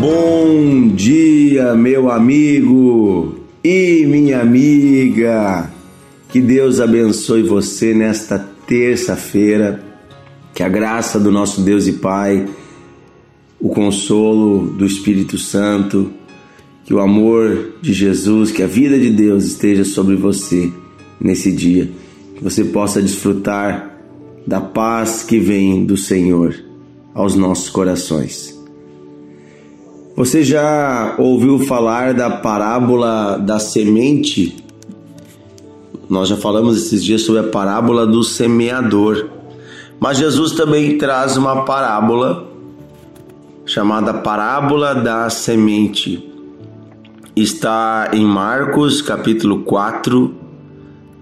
Bom dia, meu amigo e minha amiga. Que Deus abençoe você nesta terça-feira. Que a graça do nosso Deus e Pai, o consolo do Espírito Santo, que o amor de Jesus, que a vida de Deus esteja sobre você nesse dia. Que você possa desfrutar da paz que vem do Senhor aos nossos corações. Você já ouviu falar da parábola da semente? Nós já falamos esses dias sobre a parábola do semeador. Mas Jesus também traz uma parábola chamada parábola da semente. Está em Marcos capítulo 4,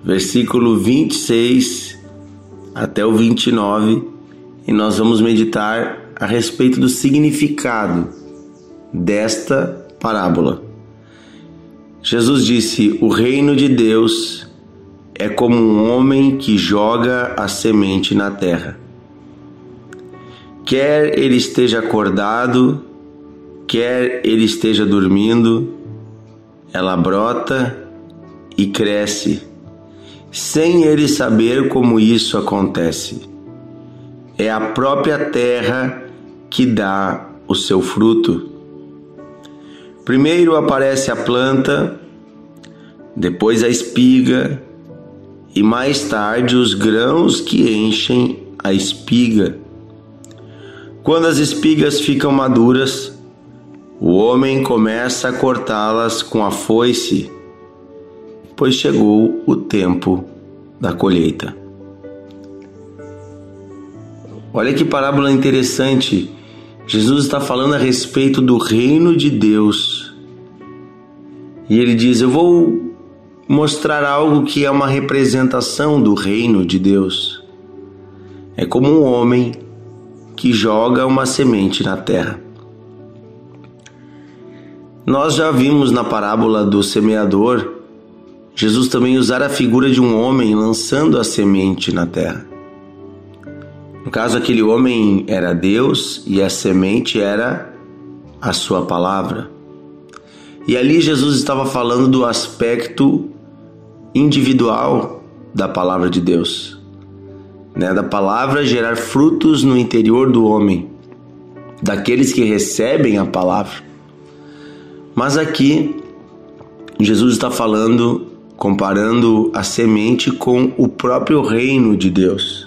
versículo 26 até o 29, e nós vamos meditar a respeito do significado desta parábola. Jesus disse: O reino de Deus é como um homem que joga a semente na terra. Quer ele esteja acordado, quer ele esteja dormindo, ela brota e cresce, sem ele saber como isso acontece. É a própria terra que dá o seu fruto. Primeiro aparece a planta, depois a espiga e mais tarde os grãos que enchem a espiga. Quando as espigas ficam maduras, o homem começa a cortá-las com a foice, pois chegou o tempo da colheita. Olha que parábola interessante Jesus está falando a respeito do reino de Deus. E ele diz: Eu vou mostrar algo que é uma representação do reino de Deus. É como um homem que joga uma semente na terra. Nós já vimos na parábola do semeador Jesus também usar a figura de um homem lançando a semente na terra. No caso, aquele homem era Deus e a semente era a sua palavra. E ali Jesus estava falando do aspecto individual da palavra de Deus, né? da palavra gerar frutos no interior do homem, daqueles que recebem a palavra. Mas aqui, Jesus está falando, comparando a semente com o próprio reino de Deus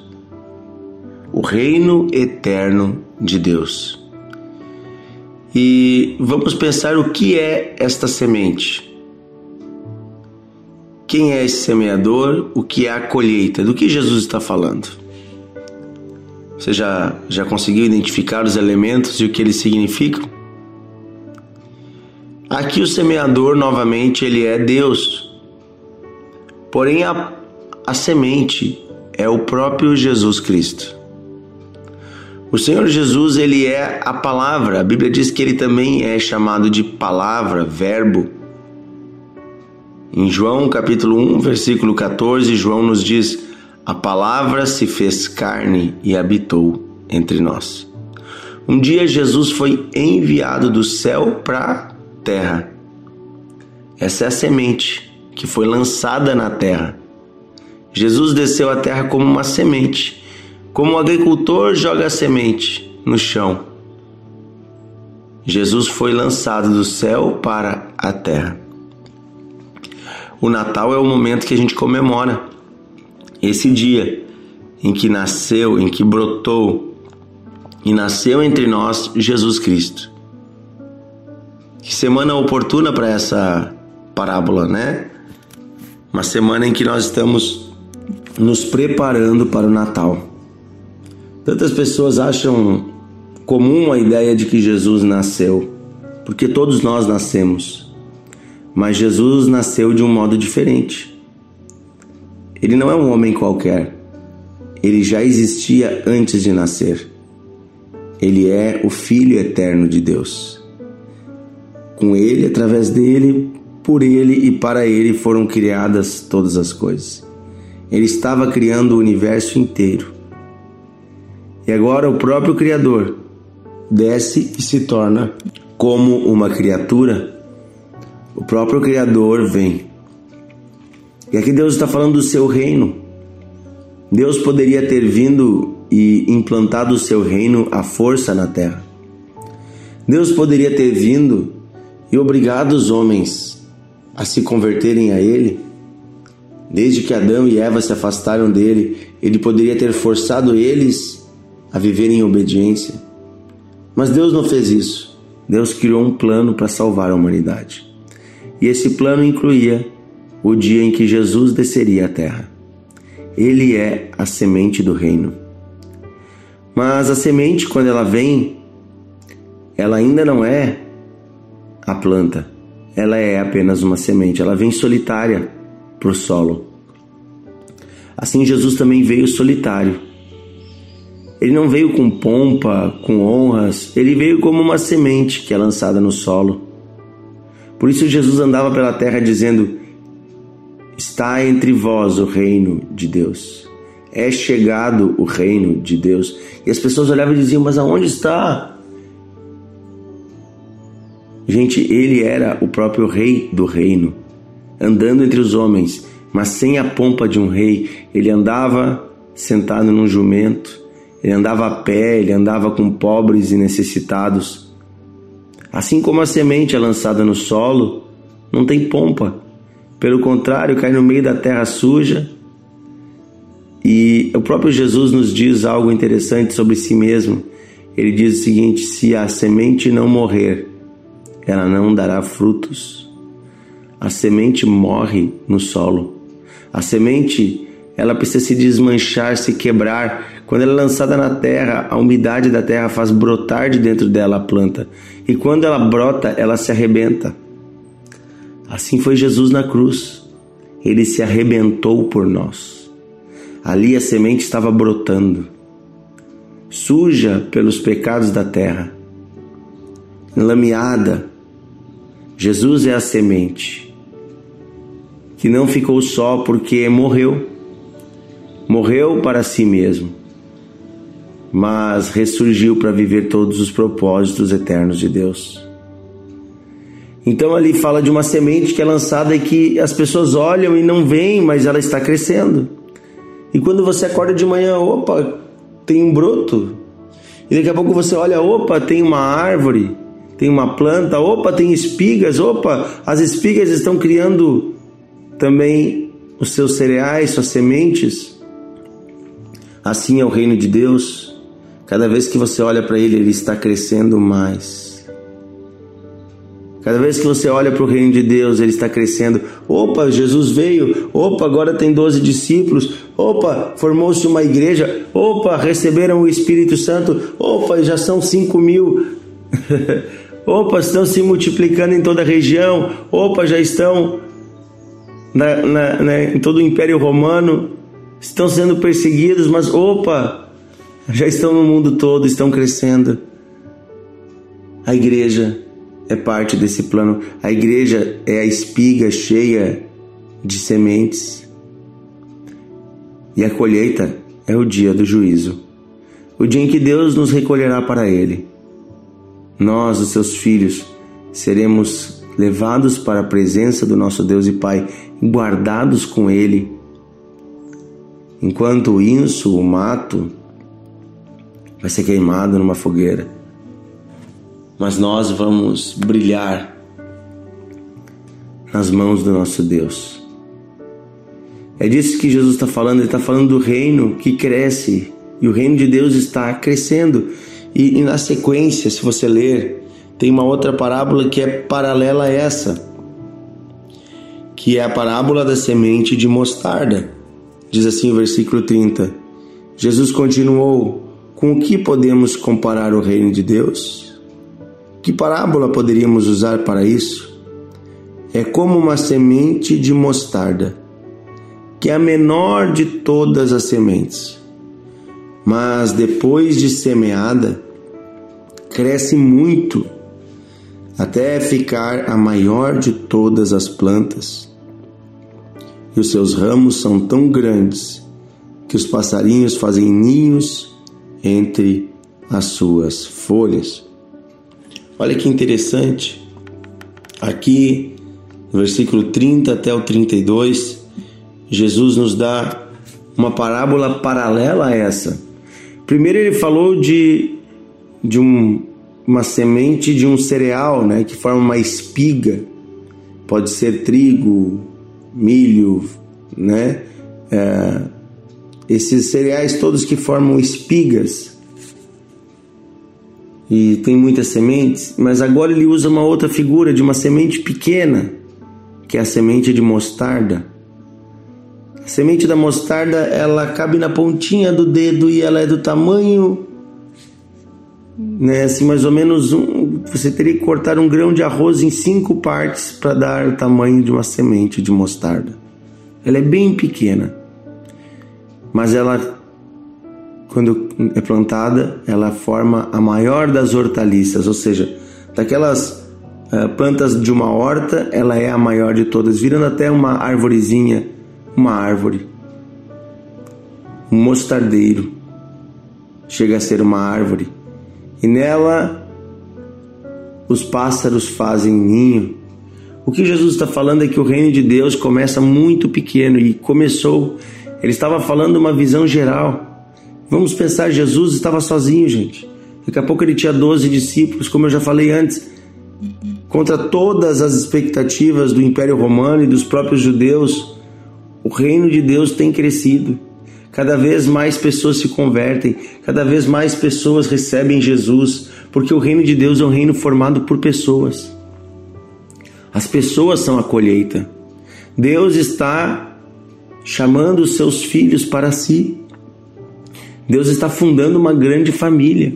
o reino eterno de Deus. E vamos pensar o que é esta semente. Quem é esse semeador? O que é a colheita? Do que Jesus está falando? Você já, já conseguiu identificar os elementos e o que eles significam? Aqui o semeador, novamente, ele é Deus. Porém, a, a semente é o próprio Jesus Cristo. O Senhor Jesus, ele é a palavra. A Bíblia diz que ele também é chamado de palavra, verbo. Em João capítulo 1, versículo 14, João nos diz: A palavra se fez carne e habitou entre nós. Um dia Jesus foi enviado do céu para a terra. Essa é a semente que foi lançada na terra. Jesus desceu à terra como uma semente como o agricultor joga a semente no chão, Jesus foi lançado do céu para a terra. O Natal é o momento que a gente comemora esse dia em que nasceu, em que brotou e nasceu entre nós Jesus Cristo. Que semana oportuna para essa parábola, né? Uma semana em que nós estamos nos preparando para o Natal. Tantas pessoas acham comum a ideia de que Jesus nasceu, porque todos nós nascemos. Mas Jesus nasceu de um modo diferente. Ele não é um homem qualquer. Ele já existia antes de nascer. Ele é o Filho eterno de Deus. Com ele, através dele, por ele e para ele foram criadas todas as coisas. Ele estava criando o universo inteiro e agora o próprio Criador desce e se torna como uma criatura, o próprio Criador vem. E aqui Deus está falando do seu reino. Deus poderia ter vindo e implantado o seu reino à força na terra. Deus poderia ter vindo e obrigado os homens a se converterem a Ele. Desde que Adão e Eva se afastaram dele, ele poderia ter forçado eles a viverem em obediência. Mas Deus não fez isso. Deus criou um plano para salvar a humanidade. E esse plano incluía o dia em que Jesus desceria à terra. Ele é a semente do reino. Mas a semente, quando ela vem, ela ainda não é a planta. Ela é apenas uma semente. Ela vem solitária para o solo. Assim, Jesus também veio solitário. Ele não veio com pompa, com honras, ele veio como uma semente que é lançada no solo. Por isso, Jesus andava pela terra dizendo: Está entre vós o reino de Deus. É chegado o reino de Deus. E as pessoas olhavam e diziam: Mas aonde está? Gente, ele era o próprio rei do reino, andando entre os homens, mas sem a pompa de um rei. Ele andava sentado num jumento, ele andava a pé, ele andava com pobres e necessitados. Assim como a semente é lançada no solo, não tem pompa pelo contrário, cai no meio da terra suja. E o próprio Jesus nos diz algo interessante sobre si mesmo. Ele diz o seguinte: se a semente não morrer, ela não dará frutos. A semente morre no solo. A semente, ela precisa se desmanchar, se quebrar. Quando ela é lançada na terra, a umidade da terra faz brotar de dentro dela a planta. E quando ela brota, ela se arrebenta. Assim foi Jesus na cruz. Ele se arrebentou por nós. Ali a semente estava brotando, suja pelos pecados da terra, lameada. Jesus é a semente que não ficou só porque morreu. Morreu para si mesmo, mas ressurgiu para viver todos os propósitos eternos de Deus. Então ali fala de uma semente que é lançada e que as pessoas olham e não veem, mas ela está crescendo. E quando você acorda de manhã, opa, tem um broto. E daqui a pouco você olha, opa, tem uma árvore, tem uma planta, opa, tem espigas, opa, as espigas estão criando também os seus cereais, suas sementes. Assim é o reino de Deus. Cada vez que você olha para ele, ele está crescendo mais. Cada vez que você olha para o reino de Deus, ele está crescendo. Opa, Jesus veio. Opa, agora tem 12 discípulos. Opa, formou-se uma igreja. Opa, receberam o Espírito Santo. Opa, já são 5 mil. Opa, estão se multiplicando em toda a região. Opa, já estão na, na, em todo o Império Romano. Estão sendo perseguidos, mas opa, já estão no mundo todo, estão crescendo. A igreja é parte desse plano. A igreja é a espiga cheia de sementes. E a colheita é o dia do juízo, o dia em que Deus nos recolherá para Ele. Nós, os seus filhos, seremos levados para a presença do nosso Deus e Pai, guardados com Ele, enquanto o inso, o mato, vai ser queimado numa fogueira mas nós vamos brilhar nas mãos do nosso Deus. É disso que Jesus está falando, ele está falando do reino que cresce e o reino de Deus está crescendo. E, e, na sequência, se você ler, tem uma outra parábola que é paralela a essa, que é a parábola da semente de mostarda. Diz assim o versículo 30. Jesus continuou: Com o que podemos comparar o reino de Deus? Que parábola poderíamos usar para isso? É como uma semente de mostarda, que é a menor de todas as sementes, mas depois de semeada, cresce muito até ficar a maior de todas as plantas. E os seus ramos são tão grandes que os passarinhos fazem ninhos entre as suas folhas. Olha que interessante. Aqui, no versículo 30 até o 32, Jesus nos dá uma parábola paralela a essa. Primeiro ele falou de, de um, uma semente de um cereal, né, que forma uma espiga. Pode ser trigo, milho, né? É, esses cereais todos que formam espigas e tem muitas sementes, mas agora ele usa uma outra figura de uma semente pequena, que é a semente de mostarda. A semente da mostarda, ela cabe na pontinha do dedo e ela é do tamanho né, assim, mais ou menos um, você teria que cortar um grão de arroz em cinco partes para dar o tamanho de uma semente de mostarda. Ela é bem pequena, mas ela quando é plantada, ela forma a maior das hortaliças, ou seja, daquelas uh, plantas de uma horta, ela é a maior de todas, virando até uma arvorezinha, uma árvore. Um mostardeiro chega a ser uma árvore, e nela os pássaros fazem ninho. O que Jesus está falando é que o reino de Deus começa muito pequeno e começou. Ele estava falando uma visão geral Vamos pensar, Jesus estava sozinho, gente. Daqui a pouco ele tinha 12 discípulos, como eu já falei antes. Contra todas as expectativas do Império Romano e dos próprios judeus, o reino de Deus tem crescido. Cada vez mais pessoas se convertem, cada vez mais pessoas recebem Jesus, porque o reino de Deus é um reino formado por pessoas. As pessoas são a colheita. Deus está chamando os seus filhos para si. Deus está fundando uma grande família.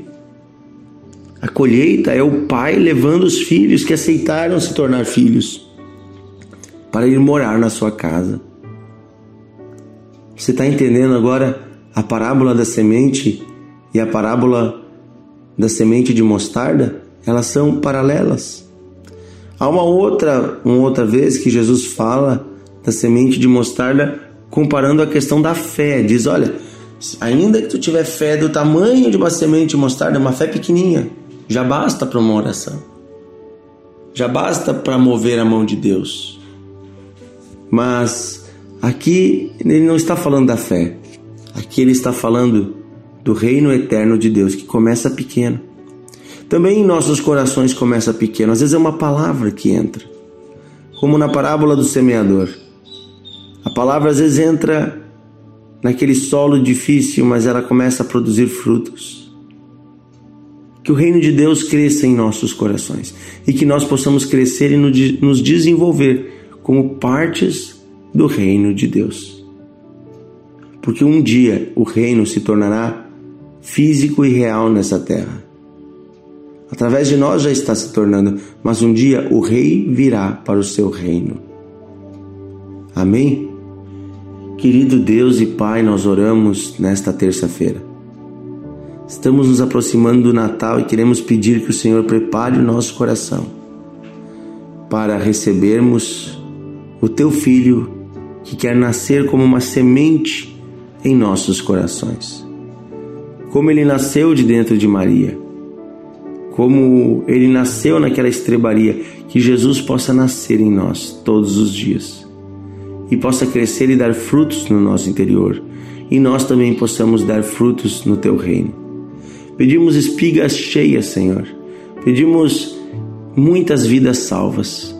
A colheita é o pai levando os filhos que aceitaram se tornar filhos para ir morar na sua casa. Você está entendendo agora a parábola da semente e a parábola da semente de mostarda? Elas são paralelas. Há uma outra, uma outra vez que Jesus fala da semente de mostarda comparando a questão da fé. Diz: olha, Ainda que tu tiver fé do tamanho de uma semente de mostarda, uma fé pequenininha, já basta para uma oração. Já basta para mover a mão de Deus. Mas aqui ele não está falando da fé. Aqui ele está falando do reino eterno de Deus, que começa pequeno. Também em nossos corações começa pequeno. Às vezes é uma palavra que entra. Como na parábola do semeador. A palavra às vezes entra naquele solo difícil, mas ela começa a produzir frutos. Que o reino de Deus cresça em nossos corações e que nós possamos crescer e nos desenvolver como partes do reino de Deus. Porque um dia o reino se tornará físico e real nessa terra. Através de nós já está se tornando, mas um dia o rei virá para o seu reino. Amém? Querido Deus e Pai, nós oramos nesta terça-feira. Estamos nos aproximando do Natal e queremos pedir que o Senhor prepare o nosso coração para recebermos o Teu Filho que quer nascer como uma semente em nossos corações. Como ele nasceu de dentro de Maria, como ele nasceu naquela estrebaria, que Jesus possa nascer em nós todos os dias e possa crescer e dar frutos no nosso interior, e nós também possamos dar frutos no teu reino. Pedimos espigas cheias, Senhor. Pedimos muitas vidas salvas,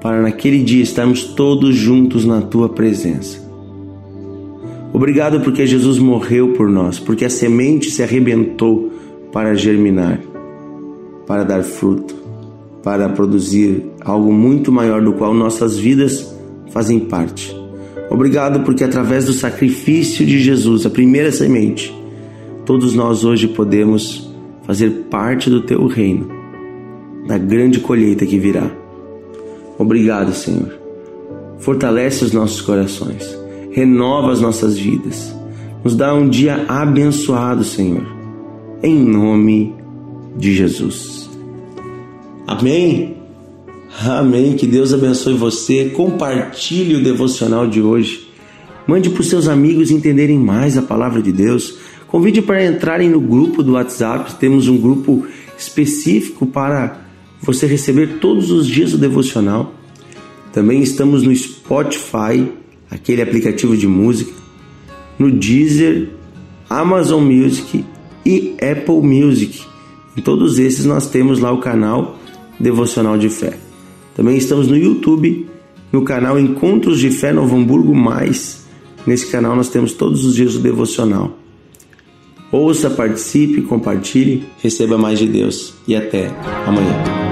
para naquele dia estarmos todos juntos na tua presença. Obrigado porque Jesus morreu por nós, porque a semente se arrebentou para germinar, para dar fruto, para produzir algo muito maior do qual nossas vidas fazem parte. Obrigado porque através do sacrifício de Jesus, a primeira semente, todos nós hoje podemos fazer parte do teu reino, da grande colheita que virá. Obrigado, Senhor. Fortalece os nossos corações, renova as nossas vidas. Nos dá um dia abençoado, Senhor. Em nome de Jesus. Amém. Amém. Que Deus abençoe você. Compartilhe o devocional de hoje. Mande para os seus amigos entenderem mais a palavra de Deus. Convide para entrarem no grupo do WhatsApp. Temos um grupo específico para você receber todos os dias o devocional. Também estamos no Spotify, aquele aplicativo de música, no Deezer, Amazon Music e Apple Music. Em todos esses nós temos lá o canal Devocional de Fé. Também estamos no YouTube, no canal Encontros de Fé Novo Hamburgo Mais. Nesse canal nós temos todos os dias o devocional. Ouça, participe, compartilhe, receba mais de Deus e até amanhã.